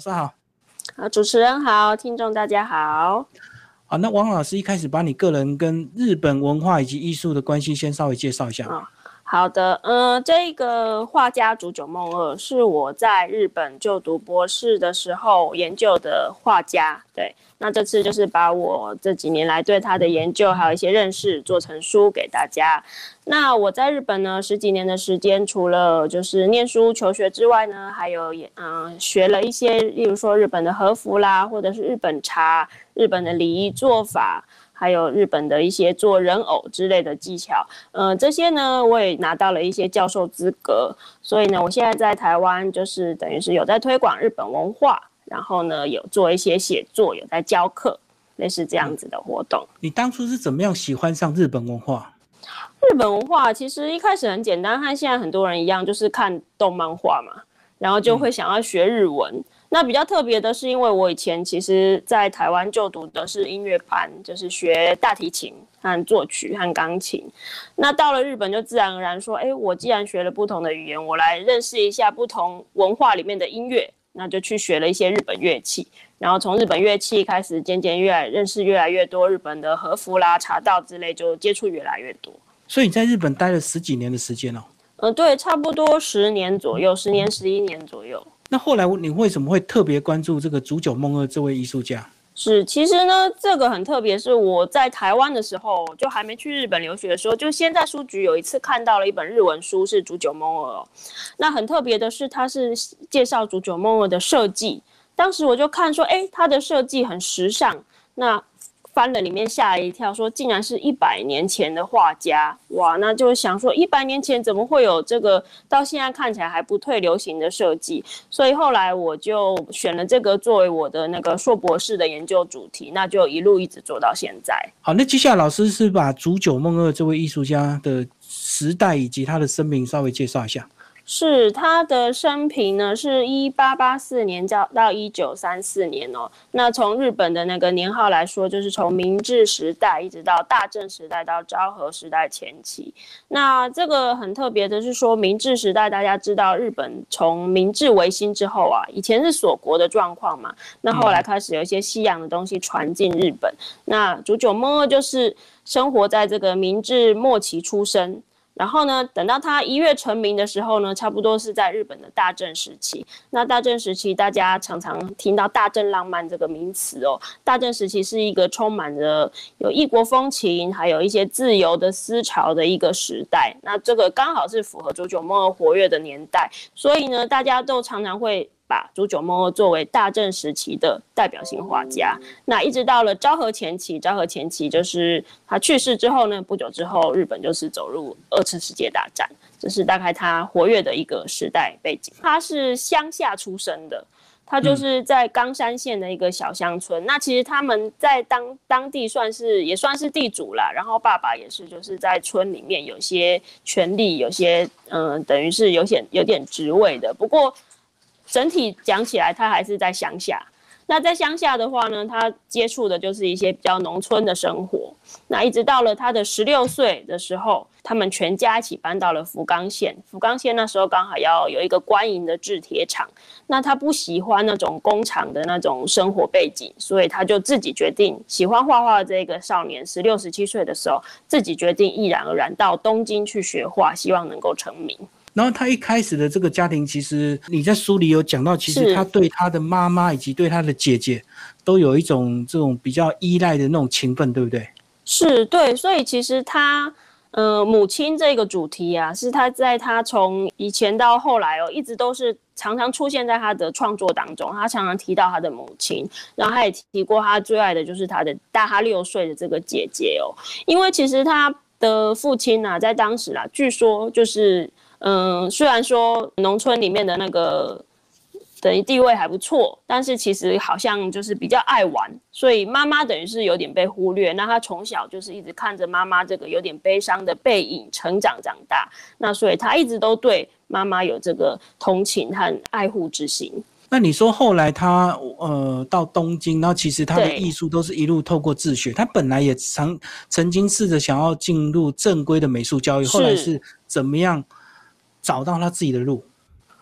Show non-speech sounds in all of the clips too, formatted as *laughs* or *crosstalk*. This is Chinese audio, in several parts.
师好。啊，主持人好，听众大家好。啊，那王老师一开始把你个人跟日本文化以及艺术的关系先稍微介绍一下。啊，好的，嗯，这个画家竹久梦二是我在日本就读博士的时候研究的画家，对。那这次就是把我这几年来对他的研究还有一些认识做成书给大家。那我在日本呢十几年的时间，除了就是念书求学之外呢，还有也嗯学了一些，例如说日本的和服啦，或者是日本茶、日本的礼仪做法，还有日本的一些做人偶之类的技巧。嗯，这些呢我也拿到了一些教授资格，所以呢我现在在台湾就是等于是有在推广日本文化。然后呢，有做一些写作，有在教课，类似这样子的活动。你当初是怎么样喜欢上日本文化？日本文化其实一开始很简单，和现在很多人一样，就是看动漫画嘛，然后就会想要学日文。那比较特别的是，因为我以前其实在台湾就读的是音乐班，就是学大提琴和作曲和钢琴。那到了日本，就自然而然说，哎，我既然学了不同的语言，我来认识一下不同文化里面的音乐。那就去学了一些日本乐器，然后从日本乐器开始，渐渐越来认识越来越多日本的和服啦、茶道之类，就接触越来越多。所以你在日本待了十几年的时间哦。嗯，对，差不多十年左右，十年十一年左右。那后来你为什么会特别关注这个竹久梦二这位艺术家？是，其实呢，这个很特别，是我在台湾的时候，就还没去日本留学的时候，就先在书局有一次看到了一本日文书，是竹久梦二。那很特别的是，它是介绍竹久梦二的设计。当时我就看说，哎，它的设计很时尚。那翻了里面吓了一跳，说竟然是一百年前的画家哇！那就想说一百年前怎么会有这个到现在看起来还不退流行的设计？所以后来我就选了这个作为我的那个硕博士的研究主题，那就一路一直做到现在。好，那接下来老师是把竹久梦二这位艺术家的时代以及他的生命稍微介绍一下。是他的生平呢，是一八八四年到到一九三四年哦。那从日本的那个年号来说，就是从明治时代一直到大正时代到昭和时代前期。那这个很特别的是说，明治时代大家知道，日本从明治维新之后啊，以前是锁国的状况嘛。那后来开始有一些西洋的东西传进日本。那竹久梦二就是生活在这个明治末期出生。然后呢，等到他一跃成名的时候呢，差不多是在日本的大正时期。那大正时期，大家常常听到“大正浪漫”这个名词哦。大正时期是一个充满着有异国风情，还有一些自由的思潮的一个时代。那这个刚好是符合竹久梦二活跃的年代，所以呢，大家都常常会。把竹久梦二作为大正时期的代表性画家，那一直到了昭和前期，昭和前期就是他去世之后呢，不久之后，日本就是走入二次世界大战，这是大概他活跃的一个时代背景。他是乡下出生的，他就是在冈山县的一个小乡村。那其实他们在当当地算是也算是地主啦，然后爸爸也是就是在村里面有些权力，有些嗯，等于是有些有点职位的，不过。整体讲起来，他还是在乡下。那在乡下的话呢，他接触的就是一些比较农村的生活。那一直到了他的十六岁的时候，他们全家一起搬到了福冈县。福冈县那时候刚好要有一个官营的制铁厂。那他不喜欢那种工厂的那种生活背景，所以他就自己决定喜欢画画的。这个少年十六十七岁的时候，自己决定毅然而然到东京去学画，希望能够成名。然后他一开始的这个家庭，其实你在书里有讲到，其实他对他的妈妈以及对他的姐姐，都有一种这种比较依赖的那种情分，对不对？是对，所以其实他，呃，母亲这个主题啊，是他在他从以前到后来哦，一直都是常常出现在他的创作当中。他常常提到他的母亲，然后他也提过他最爱的就是他的大他六岁的这个姐姐哦，因为其实他的父亲呢，在当时啦，据说就是。嗯，虽然说农村里面的那个等于地位还不错，但是其实好像就是比较爱玩，所以妈妈等于是有点被忽略。那他从小就是一直看着妈妈这个有点悲伤的背影成长长大，那所以他一直都对妈妈有这个同情和爱护之心。那你说后来他呃到东京，然后其实他的艺术都是一路透过自学。他本来也曾曾经试着想要进入正规的美术教育，后来是怎么样？找到他自己的路，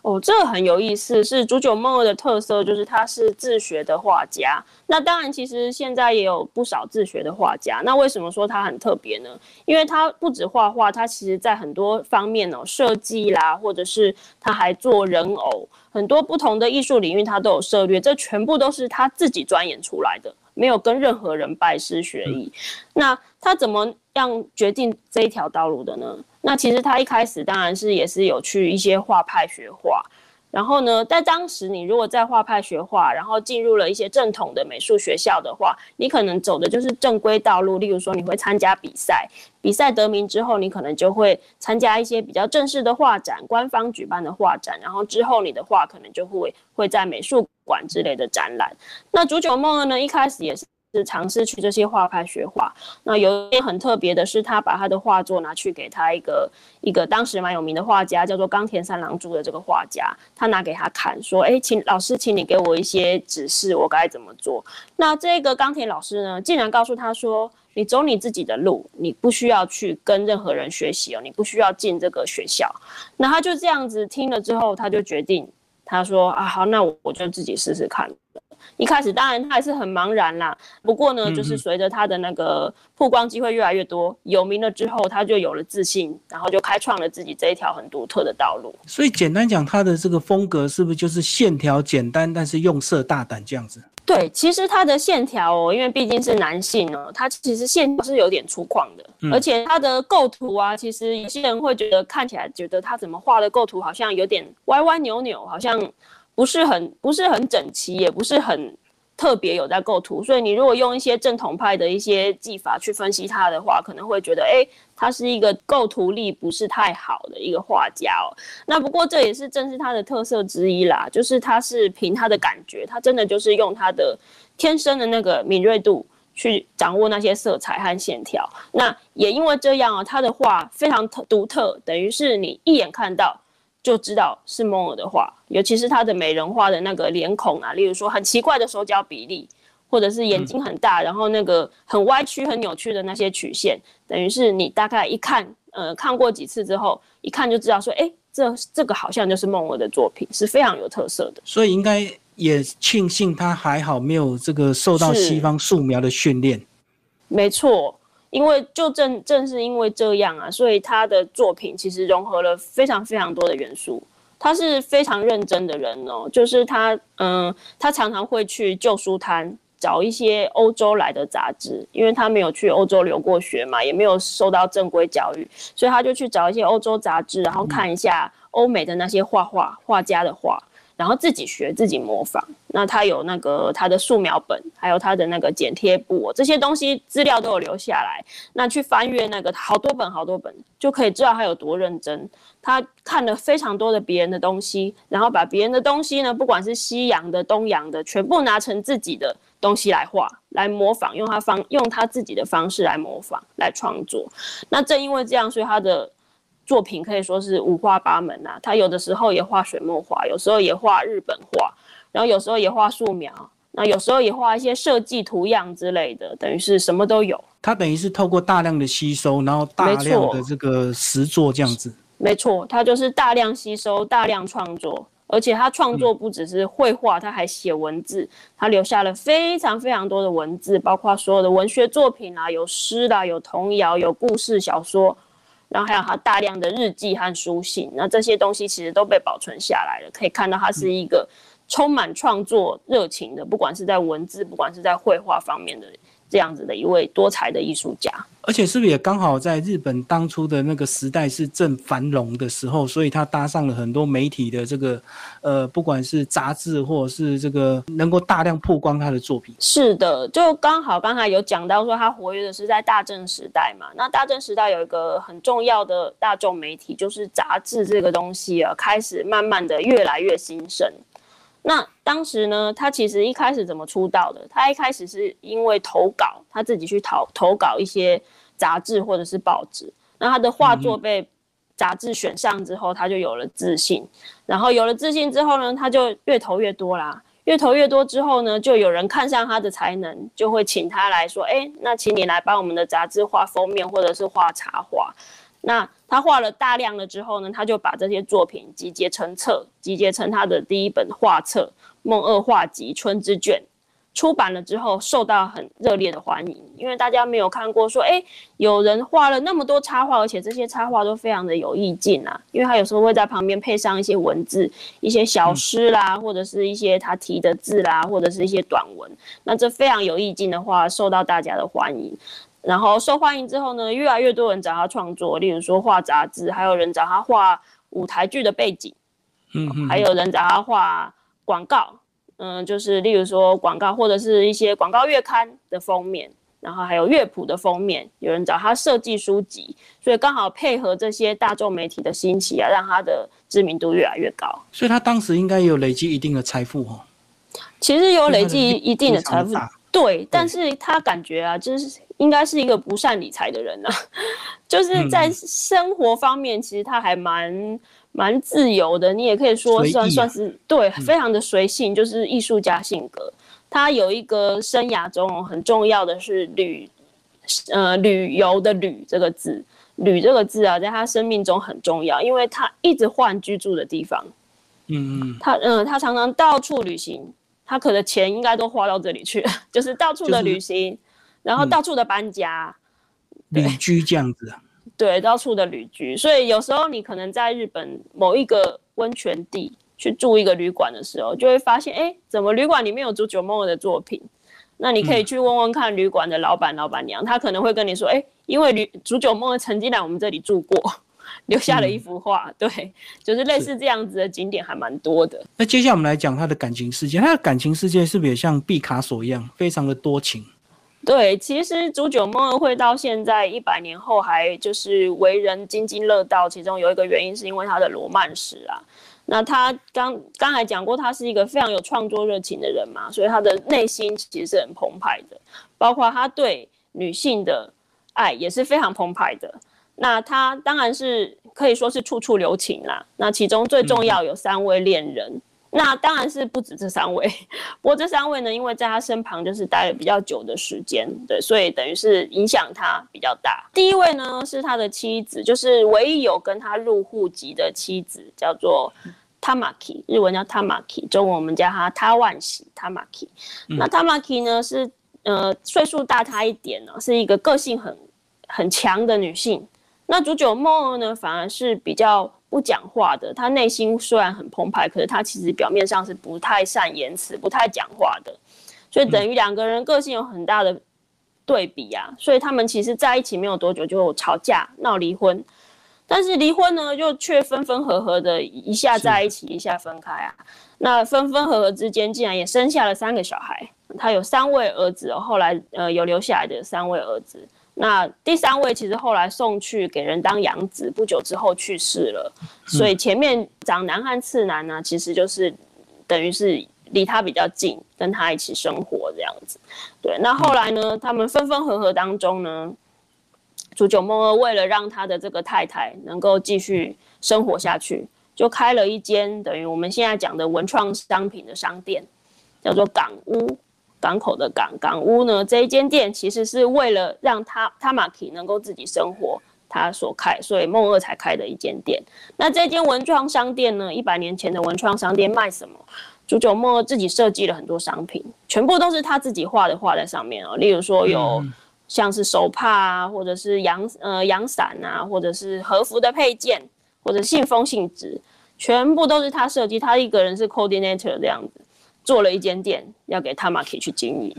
哦，这个很有意思，是竹久梦的特色，就是他是自学的画家。那当然，其实现在也有不少自学的画家。那为什么说他很特别呢？因为他不止画画，他其实在很多方面哦，设计啦，或者是他还做人偶，很多不同的艺术领域他都有涉猎。这全部都是他自己钻研出来的，没有跟任何人拜师学艺。那他怎么样决定这一条道路的呢？那其实他一开始当然是也是有去一些画派学画，然后呢，在当时你如果在画派学画，然后进入了一些正统的美术学校的话，你可能走的就是正规道路。例如说，你会参加比赛，比赛得名之后，你可能就会参加一些比较正式的画展，官方举办的画展，然后之后你的画可能就会会在美术馆之类的展览。那竹久梦呢，一开始也是。是尝试去这些画派学画。那有一点很特别的是，他把他的画作拿去给他一个一个当时蛮有名的画家，叫做冈田三郎助的这个画家，他拿给他看，说：“哎，请老师，请你给我一些指示，我该怎么做？”那这个冈田老师呢，竟然告诉他说：“你走你自己的路，你不需要去跟任何人学习哦，你不需要进这个学校。”那他就这样子听了之后，他就决定，他说：“啊，好，那我我就自己试试看。”一开始当然他还是很茫然啦，不过呢，就是随着他的那个曝光机会越来越多，有名了之后，他就有了自信，然后就开创了自己这一条很独特的道路。所以简单讲，他的这个风格是不是就是线条简单，但是用色大胆这样子？对，其实他的线条哦，因为毕竟是男性哦，他其实线条是有点粗犷的，而且他的构图啊，其实有些人会觉得看起来觉得他怎么画的构图好像有点歪歪扭扭，好像。不是很不是很整齐，也不是很特别有在构图，所以你如果用一些正统派的一些技法去分析它的话，可能会觉得，哎，他是一个构图力不是太好的一个画家哦。那不过这也是正是他的特色之一啦，就是他是凭他的感觉，他真的就是用他的天生的那个敏锐度去掌握那些色彩和线条。那也因为这样啊，他的画非常特独特，等于是你一眼看到。就知道是梦尔的画，尤其是他的美人画的那个脸孔啊，例如说很奇怪的手脚比例，或者是眼睛很大，然后那个很歪曲、很扭曲的那些曲线，等于是你大概一看，呃，看过几次之后，一看就知道说，哎，这这个好像就是梦尔的作品，是非常有特色的。所以应该也庆幸他还好没有这个受到西方素描的训练。没错。因为就正正是因为这样啊，所以他的作品其实融合了非常非常多的元素。他是非常认真的人哦，就是他嗯，他常常会去旧书摊找一些欧洲来的杂志，因为他没有去欧洲留过学嘛，也没有受到正规教育，所以他就去找一些欧洲杂志，然后看一下欧美的那些画画画家的画。然后自己学自己模仿，那他有那个他的素描本，还有他的那个剪贴簿，这些东西资料都有留下来。那去翻阅那个好多本好多本，就可以知道他有多认真。他看了非常多的别人的东西，然后把别人的东西呢，不管是西洋的、东洋的，全部拿成自己的东西来画、来模仿，用他方用他自己的方式来模仿、来创作。那正因为这样，所以他的。作品可以说是五花八门呐，他有的时候也画水墨画，有时候也画日本画，然后有时候也画素描，那有时候也画一些设计图样之类的，等于是什么都有。他等于是透过大量的吸收，然后大量的这个实作这样子。没错，他就是大量吸收、大量创作，而且他创作不只是绘画，他还写文字，他留下了非常非常多的文字，包括所有的文学作品啊，有诗啦，有童谣，有故事小说。然后还有他大量的日记和书信，那这些东西其实都被保存下来了，可以看到他是一个充满创作热情的，不管是在文字，不管是在绘画方面的。这样子的一位多才的艺术家，而且是不是也刚好在日本当初的那个时代是正繁荣的时候，所以他搭上了很多媒体的这个，呃，不管是杂志或者是这个能够大量曝光他的作品。是的，就刚好刚才有讲到说他活跃的是在大正时代嘛，那大正时代有一个很重要的大众媒体，就是杂志这个东西啊，开始慢慢的越来越兴盛。那当时呢，他其实一开始怎么出道的？他一开始是因为投稿，他自己去投投稿一些杂志或者是报纸。那他的画作被杂志选上之后，他就有了自信。然后有了自信之后呢，他就越投越多啦。越投越多之后呢，就有人看上他的才能，就会请他来说：“哎，那请你来帮我们的杂志画封面或者是画插画。”那他画了大量了之后呢，他就把这些作品集结成册，集结成他的第一本画册《梦二画集·春之卷》。出版了之后，受到很热烈的欢迎，因为大家没有看过说，哎，有人画了那么多插画，而且这些插画都非常的有意境啊。因为他有时候会在旁边配上一些文字，一些小诗啦，或者是一些他提的字啦，或者是一些短文。那这非常有意境的话，受到大家的欢迎。然后受欢迎之后呢，越来越多人找他创作，例如说画杂志，还有人找他画舞台剧的背景，嗯，还有人找他画广告。嗯，就是例如说广告或者是一些广告月刊的封面，然后还有乐谱的封面，有人找他设计书籍，所以刚好配合这些大众媒体的兴起啊，让他的知名度越来越高。所以他当时应该有累积一定的财富哦。其实有累积一定的财富，对，但是他感觉啊，就是应该是一个不善理财的人啊，*laughs* 就是在生活方面，其实他还蛮。蛮自由的，你也可以说算算是对，非常的随性，就是艺术家性格。他有一个生涯中很重要的是旅，呃，旅游的旅这个字，旅这个字啊，在他生命中很重要，因为他一直换居住的地方。嗯嗯，他嗯，他常常到处旅行，他可能钱应该都花到这里去，*laughs* 就是到处的旅行，然后到处的搬家，旅居这样子。*laughs* 对，到处的旅居，所以有时候你可能在日本某一个温泉地去住一个旅馆的时候，就会发现，哎，怎么旅馆里面有足久梦的作品？那你可以去问问看旅馆的老板、老板娘，他可能会跟你说，哎，因为旅足久梦曾经来我们这里住过，留下了一幅画。对，就是类似这样子的景点还蛮多的。那接下来我们来讲他的感情世界，他的感情世界是不是也像毕卡索一样，非常的多情？对，其实煮酒梦二会到现在一百年后还就是为人津津乐道，其中有一个原因是因为他的罗曼史啊。那他刚刚才讲过，他是一个非常有创作热情的人嘛，所以他的内心其实是很澎湃的，包括他对女性的爱也是非常澎湃的。那他当然是可以说是处处留情啦。那其中最重要有三位恋人。那当然是不止这三位，*laughs* 不过这三位呢，因为在他身旁就是待了比较久的时间，对，所以等于是影响他比较大。第一位呢是他的妻子，就是唯一有跟他入户籍的妻子，叫做 Tamaki，日文叫 Tamaki，中文我们叫他他万喜 Tamaki。那 Tamaki 呢是呃岁数大他一点呢，是一个个性很很强的女性。那主酒梦呢反而是比较。不讲话的，他内心虽然很澎湃，可是他其实表面上是不太善言辞、不太讲话的，所以等于两个人个性有很大的对比啊。所以他们其实在一起没有多久就吵架、闹离婚，但是离婚呢，又却分分合合的，一下在一起，一下分开啊。那分分合合之间，竟然也生下了三个小孩。他有三位儿子，后来呃有留下来的三位儿子。那第三位其实后来送去给人当养子，不久之后去世了。所以前面长男和次男呢，其实就是等于是离他比较近，跟他一起生活这样子。对，那后来呢，他们分分合合当中呢，煮酒梦二为了让他的这个太太能够继续生活下去，就开了一间等于我们现在讲的文创商品的商店，叫做港屋。港口的港港屋呢？这一间店其实是为了让他他马奇能够自己生活，他所开，所以梦二才开的一间店。那这间文创商店呢？一百年前的文创商店卖什么？主角梦二自己设计了很多商品，全部都是他自己画的画在上面哦。例如说有像是手帕啊，或者是阳呃阳伞啊，或者是和服的配件，或者信封信纸，全部都是他设计。他一个人是 coordinator 这样子。做了一间店，要给他马可以去经营，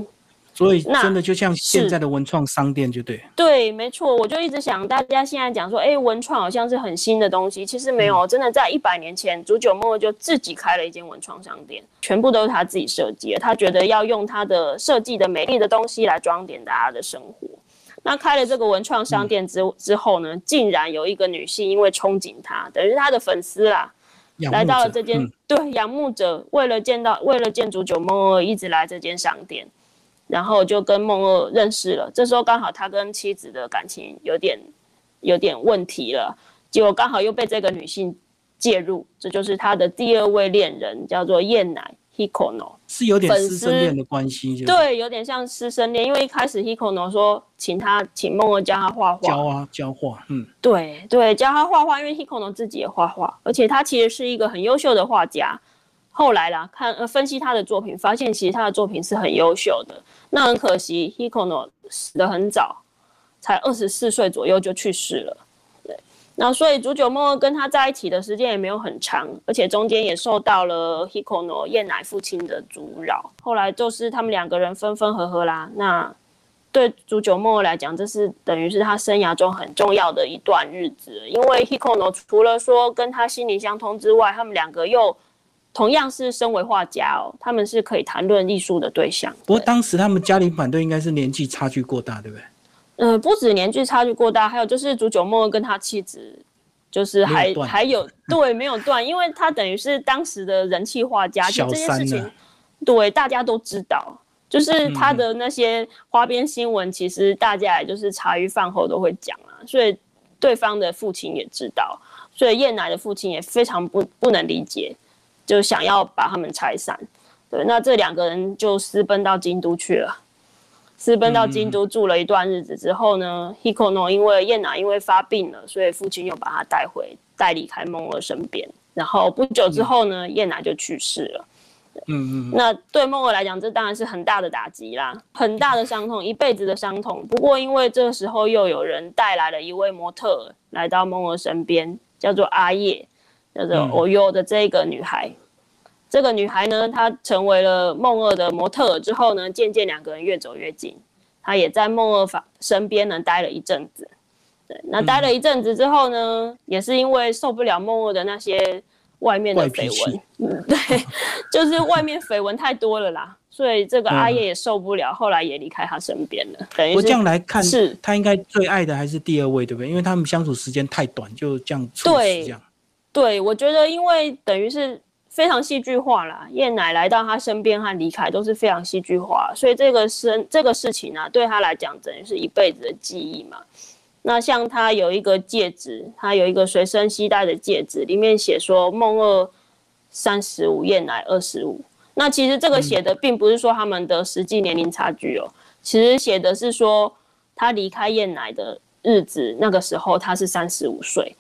所以真的就像现在的文创商店，就对。对，没错，我就一直想，大家现在讲说，哎，文创好像是很新的东西，其实没有，真的在一百年前，煮酒末就自己开了一间文创商店，全部都是他自己设计的。他觉得要用他的设计的美丽的东西来装点大家的生活。那开了这个文创商店之之后呢，竟然有一个女性因为憧憬他，等于是他的粉丝啦。来到了这间，对，仰慕者为了见到，为了见煮酒梦二，一直来这间商店，然后就跟梦二认识了。这时候刚好他跟妻子的感情有点有点问题了，结果刚好又被这个女性介入，这就是他的第二位恋人，叫做燕乃 Hikono，是有点师生恋的关系，对，有点像师生恋，因为一开始 Hikono 说请他请梦儿教他画画，教啊教画，嗯，对对，教他画画，因为 Hikono 自己也画画，而且他其实是一个很优秀的画家。后来啦，看呃分析他的作品，发现其实他的作品是很优秀的。那很可惜，Hikono 死得很早，才二十四岁左右就去世了。那所以竹久梦二跟他在一起的时间也没有很长，而且中间也受到了 Hikono 燕乃父亲的阻扰。后来就是他们两个人分分合合啦。那对竹久梦二来讲，这是等于是他生涯中很重要的一段日子，因为 Hikono 除了说跟他心灵相通之外，他们两个又同样是身为画家哦，他们是可以谈论艺术的对象。不过当时他们家庭反对应该是年纪差距过大，对不对？呃，不止年纪差距过大，还有就是竹久梦跟他妻子，就是还还有 *laughs* 对没有断，因为他等于是当时的人气画家，就这件事情，对大家都知道，就是他的那些花边新闻，其实大家也就是茶余饭后都会讲啊，所以对方的父亲也知道，所以燕奶的父亲也非常不不能理解。就想要把他们拆散，对，那这两个人就私奔到京都去了。私奔到京都住了一段日子之后呢，Hikono 因为燕娜因为发病了，所以父亲又把她带回带离开梦儿身边。然后不久之后呢，燕娜就去世了。嗯嗯。那对梦儿来讲，这当然是很大的打击啦，很大的伤痛，一辈子的伤痛。不过因为这个时候又有人带来了一位模特来到梦儿身边，叫做阿叶。叫做欧优的这个女孩，这个女孩呢，她成为了梦二的模特之后呢，渐渐两个人越走越近。她也在梦二房身边呢待了一阵子。对，那待了一阵子之后呢，也是因为受不了梦二的那些外面的绯闻，嗯，*laughs* 对，就是外面绯闻太多了啦，所以这个阿叶也受不了，后来也离开他身边了。等于我这样来看，是他应该最爱的还是第二位，对不对？因为他们相处时间太短，就这样处死这样。对，我觉得因为等于是非常戏剧化啦，燕奶来到他身边和离开都是非常戏剧化，所以这个生这个事情呢，对他来讲等于是一辈子的记忆嘛。那像他有一个戒指，他有一个随身携带的戒指，里面写说梦二三十五，燕奶二十五。那其实这个写的并不是说他们的实际年龄差距哦，其实写的是说他离开燕奶的日子，那个时候他是三十五岁。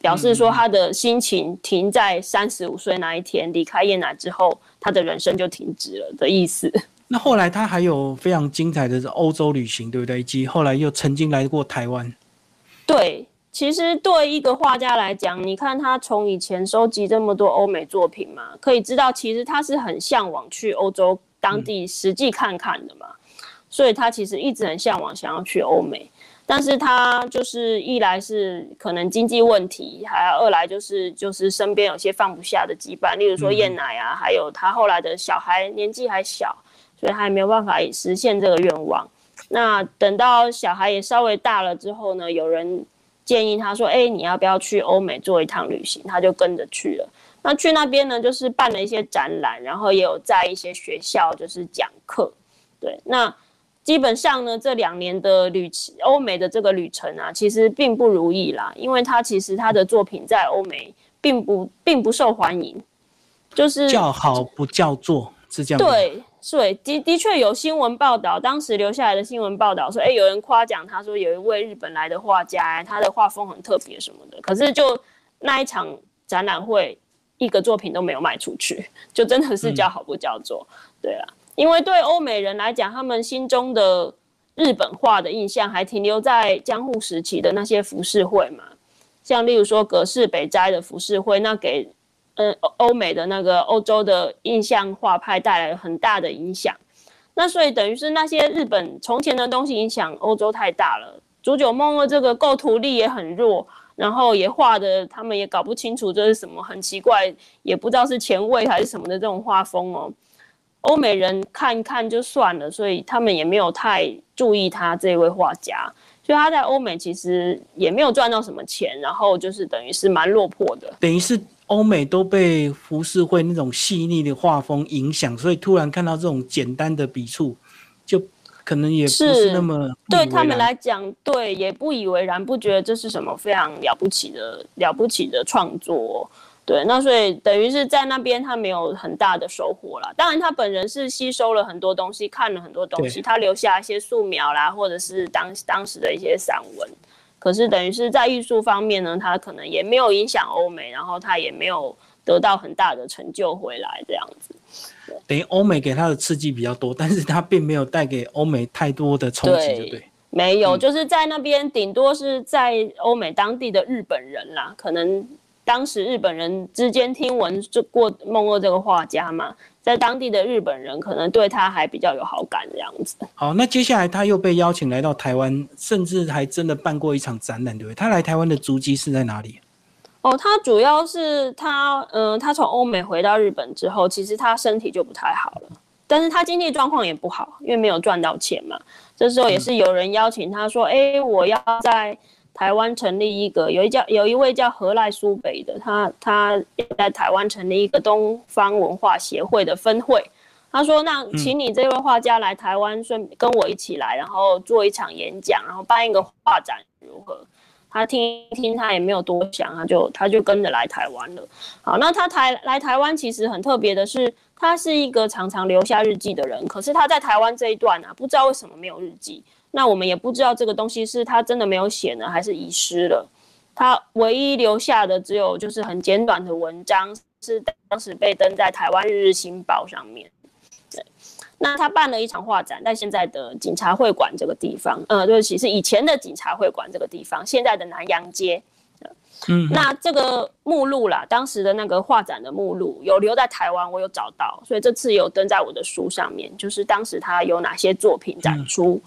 表示说他的心情停在三十五岁那一天离开燕奶之后，他的人生就停止了的意思。*laughs* 那后来他还有非常精彩的欧洲旅行，对不对？以及后来又曾经来过台湾。对，其实对一个画家来讲，你看他从以前收集这么多欧美作品嘛，可以知道其实他是很向往去欧洲当地实际看看的嘛，所以他其实一直很向往想要去欧美。但是他就是一来是可能经济问题，还有二来就是就是身边有些放不下的羁绊，例如说燕奶啊，还有他后来的小孩年纪还小，所以还没有办法实现这个愿望。那等到小孩也稍微大了之后呢，有人建议他说：“哎，你要不要去欧美做一趟旅行？”他就跟着去了。那去那边呢，就是办了一些展览，然后也有在一些学校就是讲课。对，那。基本上呢，这两年的旅欧美的这个旅程啊，其实并不如意啦，因为他其实他的作品在欧美并不并不受欢迎，就是叫好不叫座是这样。对，对，的的确有新闻报道，当时留下来的新闻报道说，哎，有人夸奖他说有一位日本来的画家，他的画风很特别什么的。可是就那一场展览会，一个作品都没有卖出去，就真的是叫好不叫座，对啊。因为对欧美人来讲，他们心中的日本画的印象还停留在江户时期的那些浮世绘嘛，像例如说葛饰北斋的浮世绘，那给嗯欧美的那个欧洲的印象画派带来了很大的影响。那所以等于是那些日本从前的东西影响欧洲太大了。竹久梦二这个构图力也很弱，然后也画的他们也搞不清楚这是什么，很奇怪，也不知道是前卫还是什么的这种画风哦。欧美人看一看就算了，所以他们也没有太注意他这位画家，所以他在欧美其实也没有赚到什么钱，然后就是等于是蛮落魄的。等于是欧美都被浮世绘那种细腻的画风影响，所以突然看到这种简单的笔触，就可能也不是那么对他们来讲，对也不以为然，不觉得这是什么非常了不起的了不起的创作。对，那所以等于是在那边他没有很大的收获啦。当然他本人是吸收了很多东西，看了很多东西，他留下一些素描啦，或者是当当时的一些散文。可是等于是在艺术方面呢，他可能也没有影响欧美，然后他也没有得到很大的成就回来这样子。等于欧美给他的刺激比较多，但是他并没有带给欧美太多的冲击，对对？没有，就是在那边顶多是在欧美当地的日本人啦，可能。当时日本人之间听闻这过梦二这个画家嘛，在当地的日本人可能对他还比较有好感这样子。好，那接下来他又被邀请来到台湾，甚至还真的办过一场展览，对不对？他来台湾的足迹是在哪里？哦，他主要是他，嗯，他从欧美回到日本之后，其实他身体就不太好了，但是他经济状况也不好，因为没有赚到钱嘛。这时候也是有人邀请他说：“哎，我要在。”台湾成立一个有一叫有一位叫何赖苏北的，他他在台湾成立一个东方文化协会的分会。他说：“那请你这位画家来台湾，顺跟我一起来，然后做一场演讲，然后办一个画展，如何？”他听一听，他也没有多想，他就他就跟着来台湾了。好，那他台来台湾其实很特别的是，他是一个常常留下日记的人，可是他在台湾这一段啊，不知道为什么没有日记。那我们也不知道这个东西是他真的没有写呢，还是遗失了。他唯一留下的只有就是很简短的文章，是当时被登在台湾《日日新报》上面。对，那他办了一场画展，在现在的警察会馆这个地方，呃，对不起，是以前的警察会馆这个地方，现在的南洋街。嗯，那这个目录啦，当时的那个画展的目录有留在台湾，我有找到，所以这次有登在我的书上面，就是当时他有哪些作品展出。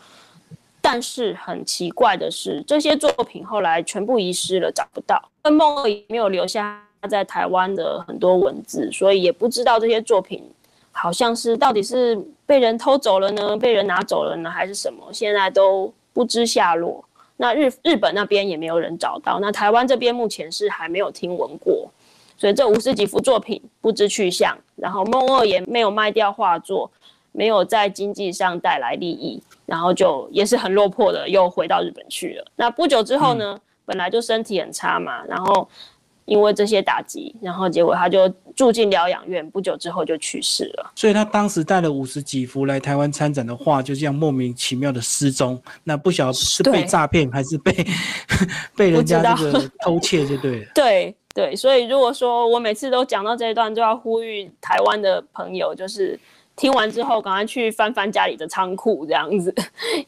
但是很奇怪的是，这些作品后来全部遗失了，找不到。那梦二也没有留下在台湾的很多文字，所以也不知道这些作品好像是到底是被人偷走了呢，被人拿走了呢，还是什么？现在都不知下落。那日日本那边也没有人找到，那台湾这边目前是还没有听闻过，所以这五十几幅作品不知去向。然后梦二也没有卖掉画作，没有在经济上带来利益。然后就也是很落魄的，又回到日本去了。那不久之后呢，本来就身体很差嘛，然后因为这些打击，然后结果他就住进疗养院，不久之后就去世了。所以他当时带了五十几幅来台湾参展的画，就这样莫名其妙的失踪。那不晓得是被诈骗还是被 *laughs* 被人家这个偷窃，就对了。*laughs* 对对，所以如果说我每次都讲到这一段，就要呼吁台湾的朋友，就是。听完之后，赶快去翻翻家里的仓库，这样子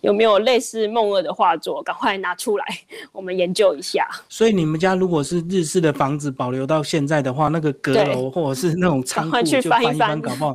有没有类似梦二的画作？赶快拿出来，我们研究一下。所以你们家如果是日式的房子保留到现在的话，那个阁楼或者是那种仓库，就翻一翻，搞不好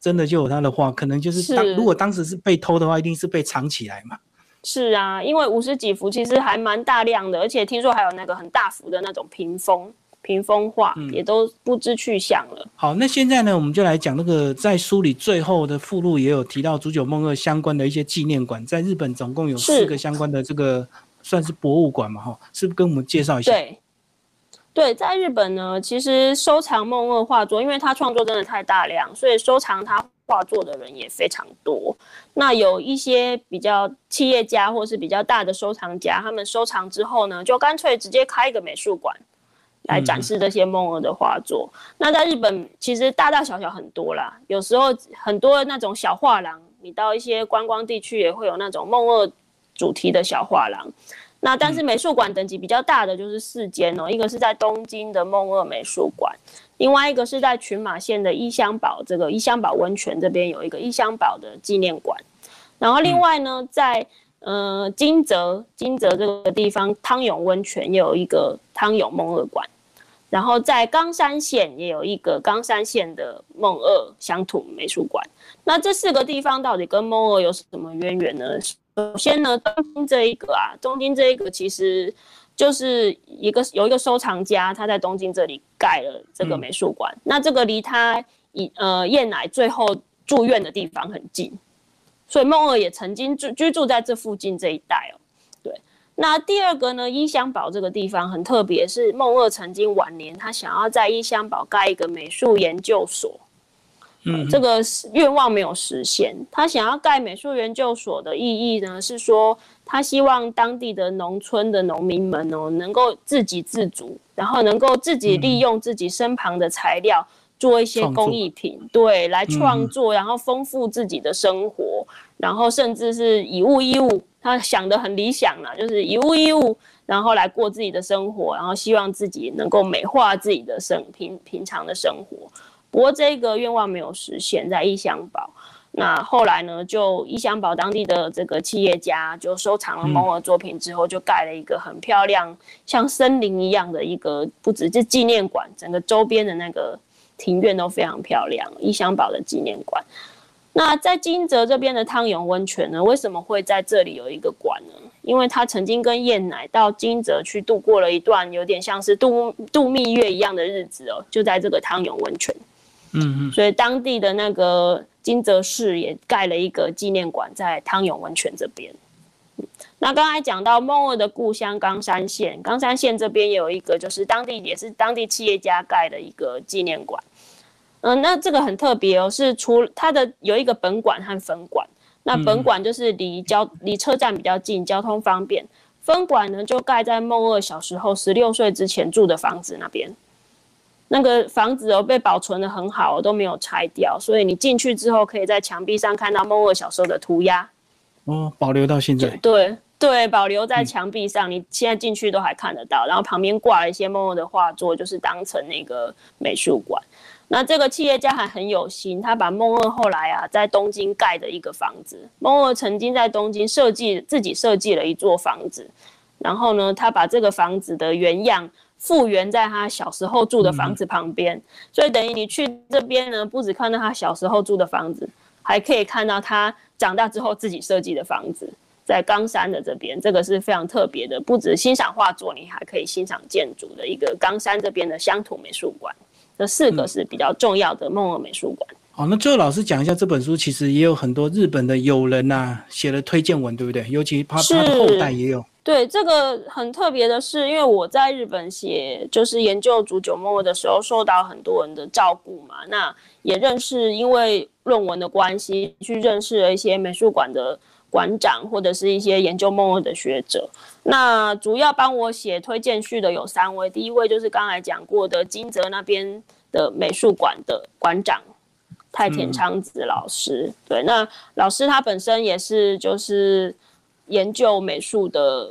真的就有他的画。可能就是当如果当时是被偷的话，一定是被藏起来嘛。是啊，因为五十几幅其实还蛮大量的，而且听说还有那个很大幅的那种屏风。屏风画也都不知去向了。好，那现在呢，我们就来讲那个在书里最后的附录也有提到煮酒梦二相关的一些纪念馆，在日本总共有四个相关的这个算是博物馆嘛，哈，是不是跟我们介绍一下？对，对，在日本呢，其实收藏梦二画作，因为他创作真的太大量，所以收藏他画作的人也非常多。那有一些比较企业家或是比较大的收藏家，他们收藏之后呢，就干脆直接开一个美术馆。来展示这些梦二的画作。那在日本，其实大大小小很多啦。有时候很多那种小画廊，你到一些观光地区也会有那种梦二主题的小画廊。那但是美术馆等级比较大的就是四间哦，一个是在东京的梦二美术馆，另外一个是在群马县的伊香保这个伊香保温泉这边有一个伊香保的纪念馆。然后另外呢，在呃金泽金泽这个地方汤涌温泉也有一个汤涌梦二馆。然后在冈山县也有一个冈山县的梦二乡土美术馆。那这四个地方到底跟梦二有什么渊源呢？首先呢，东京这一个啊，东京这一个其实就是一个有一个收藏家，他在东京这里盖了这个美术馆。那这个离他以呃燕乃最后住院的地方很近，所以梦二也曾经住居住在这附近这一带哦。那第二个呢？伊香保这个地方很特别，是梦二曾经晚年他想要在伊香保盖一个美术研究所，嗯，这个愿望没有实现。他想要盖美术研究所的意义呢，是说他希望当地的农村的农民们哦，能够自给自足，然后能够自己利用自己身旁的材料做一些工艺品，对，来创作，然后丰富自己的生活，然后甚至是以物易物。他想的很理想了，就是以物易物，然后来过自己的生活，然后希望自己能够美化自己的生平平常的生活。不过这个愿望没有实现，在异乡堡。那后来呢，就异乡堡当地的这个企业家就收藏了蒙尔作品之后，就盖了一个很漂亮，像森林一样的一个，不止是纪念馆，整个周边的那个庭院都非常漂亮。异乡堡的纪念馆。那在金泽这边的汤永温泉呢，为什么会在这里有一个馆呢？因为他曾经跟燕奶到金泽去度过了一段有点像是度度蜜月一样的日子哦，就在这个汤永温泉。嗯嗯，所以当地的那个金泽市也盖了一个纪念馆在汤永温泉这边。那刚才讲到梦二的故乡冈山县，冈山县这边有一个就是当地也是当地企业家盖的一个纪念馆。嗯，那这个很特别哦，是除它的有一个本馆和分馆。那本馆就是离交离车站比较近，交通方便。分馆呢就盖在梦二小时候十六岁之前住的房子那边。那个房子哦，被保存的很好，都没有拆掉，所以你进去之后，可以在墙壁上看到梦二小时候的涂鸦。哦，保留到现在。对对，保留在墙壁上，你现在进去都还看得到。然后旁边挂了一些梦二的画作，就是当成那个美术馆。那这个企业家还很有心，他把梦二后来啊在东京盖的一个房子。梦二曾经在东京设计自己设计了一座房子，然后呢，他把这个房子的原样。复原在他小时候住的房子旁边，所以等于你去这边呢，不止看到他小时候住的房子，还可以看到他长大之后自己设计的房子，在冈山的这边，这个是非常特别的。不止欣赏画作，你还可以欣赏建筑的一个冈山这边的乡土美术馆。这四个是比较重要的梦尔美术馆。好，那最后老师讲一下这本书，其实也有很多日本的友人呐写了推荐文，对不对？尤其他他的后代也有。对这个很特别的是，因为我在日本写就是研究煮酒末的时候，受到很多人的照顾嘛，那也认识，因为论文的关系，去认识了一些美术馆的馆长或者是一些研究梦尔的学者。那主要帮我写推荐序的有三位，第一位就是刚才讲过的金泽那边的美术馆的馆长太田昌子老师。对，那老师他本身也是就是。研究美术的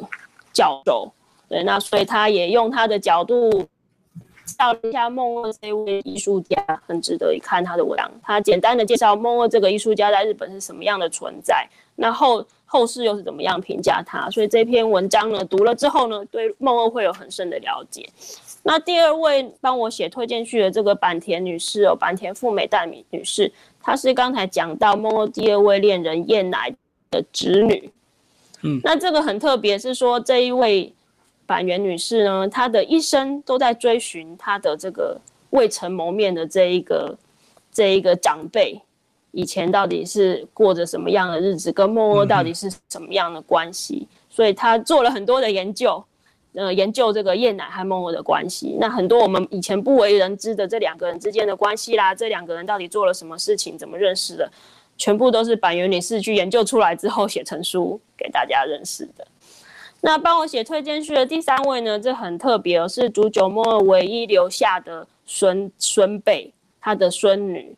教授，对，那所以他也用他的角度介绍一下梦二这位艺术家，很值得一看他的文章。他简单的介绍梦二这个艺术家在日本是什么样的存在，那后后世又是怎么样评价他。所以这篇文章呢，读了之后呢，对梦二会有很深的了解。那第二位帮我写推荐序的这个坂田女士哦，坂田富美代米女士，她是刚才讲到梦二第二位恋人燕乃的侄女。嗯，那这个很特别，是说这一位板垣女士呢，她的一生都在追寻她的这个未曾谋面的这一个这一个长辈，以前到底是过着什么样的日子，跟默默到底是什么样的关系，所以他做了很多的研究，呃，研究这个叶乃和默默的关系。那很多我们以前不为人知的这两个人之间的关系啦，这两个人到底做了什么事情，怎么认识的？全部都是板垣女士去研究出来之后写成书给大家认识的。那帮我写推荐序的第三位呢，这很特别哦，是竹久末唯一留下的孙孙辈，他的孙女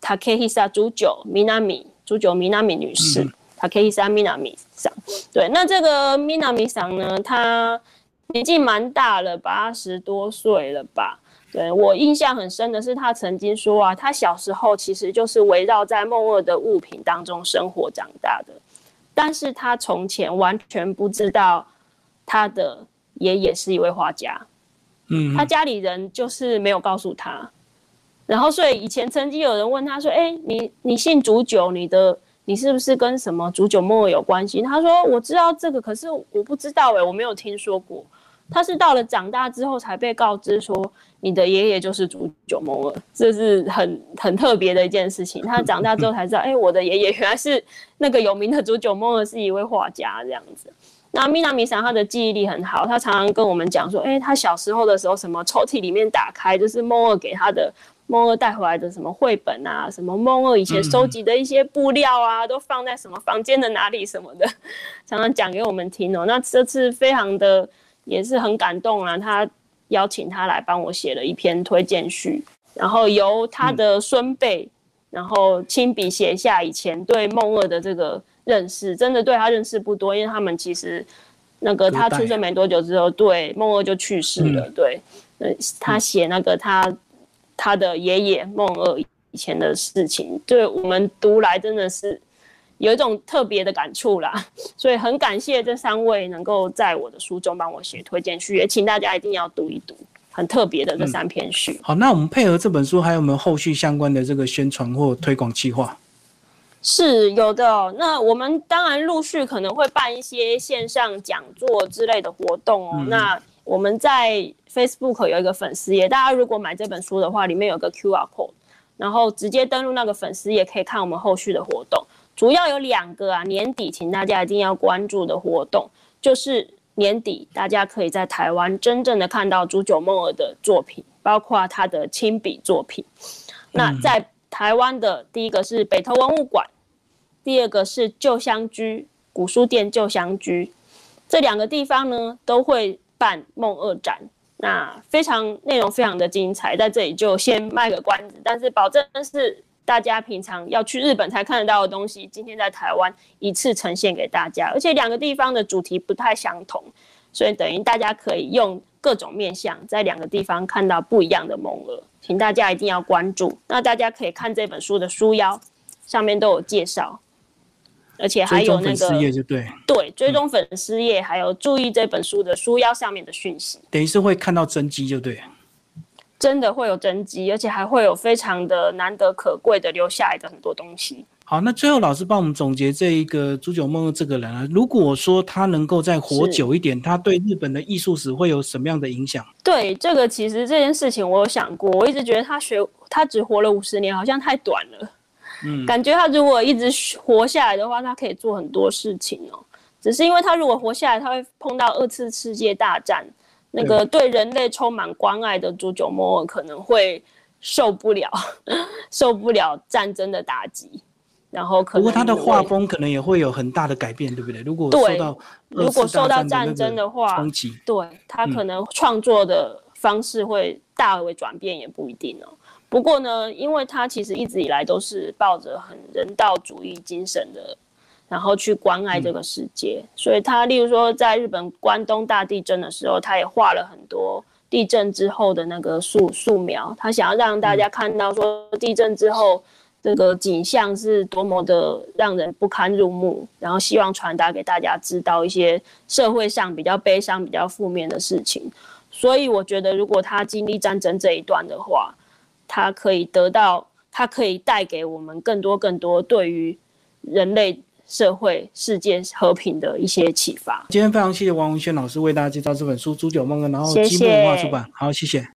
Takehisa 竹久 Minami 竹久 Minami 女士 Takehisa Minami 桑。对，那这个 Minami 桑呢，她年纪蛮大了，八十多岁了吧。对我印象很深的是，她曾经说啊，她小时候其实就是围绕在梦二的物品当中生活长大的，但是她从前完全不知道他的爷爷是一位画家，嗯，他家里人就是没有告诉他，然后所以以前曾经有人问他说，哎，你你姓煮酒，你的你是不是跟什么煮酒梦有关系？他说我知道这个，可是我不知道哎，我没有听说过。他是到了长大之后才被告知说，你的爷爷就是竹久梦二，这是很很特别的一件事情。他长大之后才知道，哎，我的爷爷原来是那个有名的竹久梦，是一位画家这样子。那米娜米桑他的记忆力很好，他常常跟我们讲说，哎，他小时候的时候，什么抽屉里面打开就是梦二给他的梦二带回来的什么绘本啊，什么梦二以前收集的一些布料啊，都放在什么房间的哪里什么的，*laughs* 常常讲给我们听哦。那这次非常的也是很感动啊，他邀请他来帮我写了一篇推荐序，然后由他的孙辈，然后亲笔写下以前对梦二的这个认识，真的对他认识不多，因为他们其实那个他出生没多久之后，对梦二就去世了，对，呃，他写那个他。他的爷爷孟二以前的事情，对我们读来真的是有一种特别的感触啦，所以很感谢这三位能够在我的书中帮我写推荐序，也请大家一定要读一读，很特别的这三篇序。好，那我们配合这本书，还有没有后续相关的这个宣传或推广计划？是有的。那我们当然陆续可能会办一些线上讲座之类的活动哦。那我们在 Facebook 有一个粉丝页，大家如果买这本书的话，里面有个 QR code，然后直接登录那个粉丝页，可以看我们后续的活动。主要有两个啊，年底请大家一定要关注的活动，就是年底大家可以在台湾真正的看到朱九梦儿的作品，包括他的亲笔作品。那在台湾的第一个是北投文物馆，第二个是旧香居古书店旧香居，这两个地方呢都会。办梦二展，那非常内容非常的精彩，在这里就先卖个关子，但是保证是大家平常要去日本才看得到的东西，今天在台湾一次呈现给大家，而且两个地方的主题不太相同，所以等于大家可以用各种面向在两个地方看到不一样的梦二，请大家一定要关注。那大家可以看这本书的书腰，上面都有介绍。而且还有那个对对追踪粉丝页，还有注意这本书的书腰上面的讯息，等于是会看到真迹就对，真的会有真迹，而且还会有非常的难得可贵的留下来的很多东西。好，那最后老师帮我们总结这一个朱九梦这个人啊，如果说他能够再活久一点，他对日本的艺术史会有什么样的影响？对这个其实这件事情我有想过，我一直觉得他学他只活了五十年，好像太短了。感觉他如果一直活下来的话，他可以做很多事情哦。只是因为他如果活下来，他会碰到二次世界大战，那个对人类充满关爱的朱九摩尔可能会受不了，*laughs* 受不了战争的打击。然后可能，不过他的画风可能也会有很大的改变，对不对？如果受到如果受到战争的话，冲击，对他可能创作的方式会大为转变，也不一定哦。不过呢，因为他其实一直以来都是抱着很人道主义精神的，然后去关爱这个世界，所以他例如说在日本关东大地震的时候，他也画了很多地震之后的那个素素描，他想要让大家看到说地震之后这个景象是多么的让人不堪入目，然后希望传达给大家知道一些社会上比较悲伤、比较负面的事情。所以我觉得，如果他经历战争这一段的话，它可以得到，它可以带给我们更多更多对于人类社会世界和平的一些启发。今天非常谢谢王文轩老师为大家介绍这本书《煮酒梦》，然后积木文化出版。好，谢谢。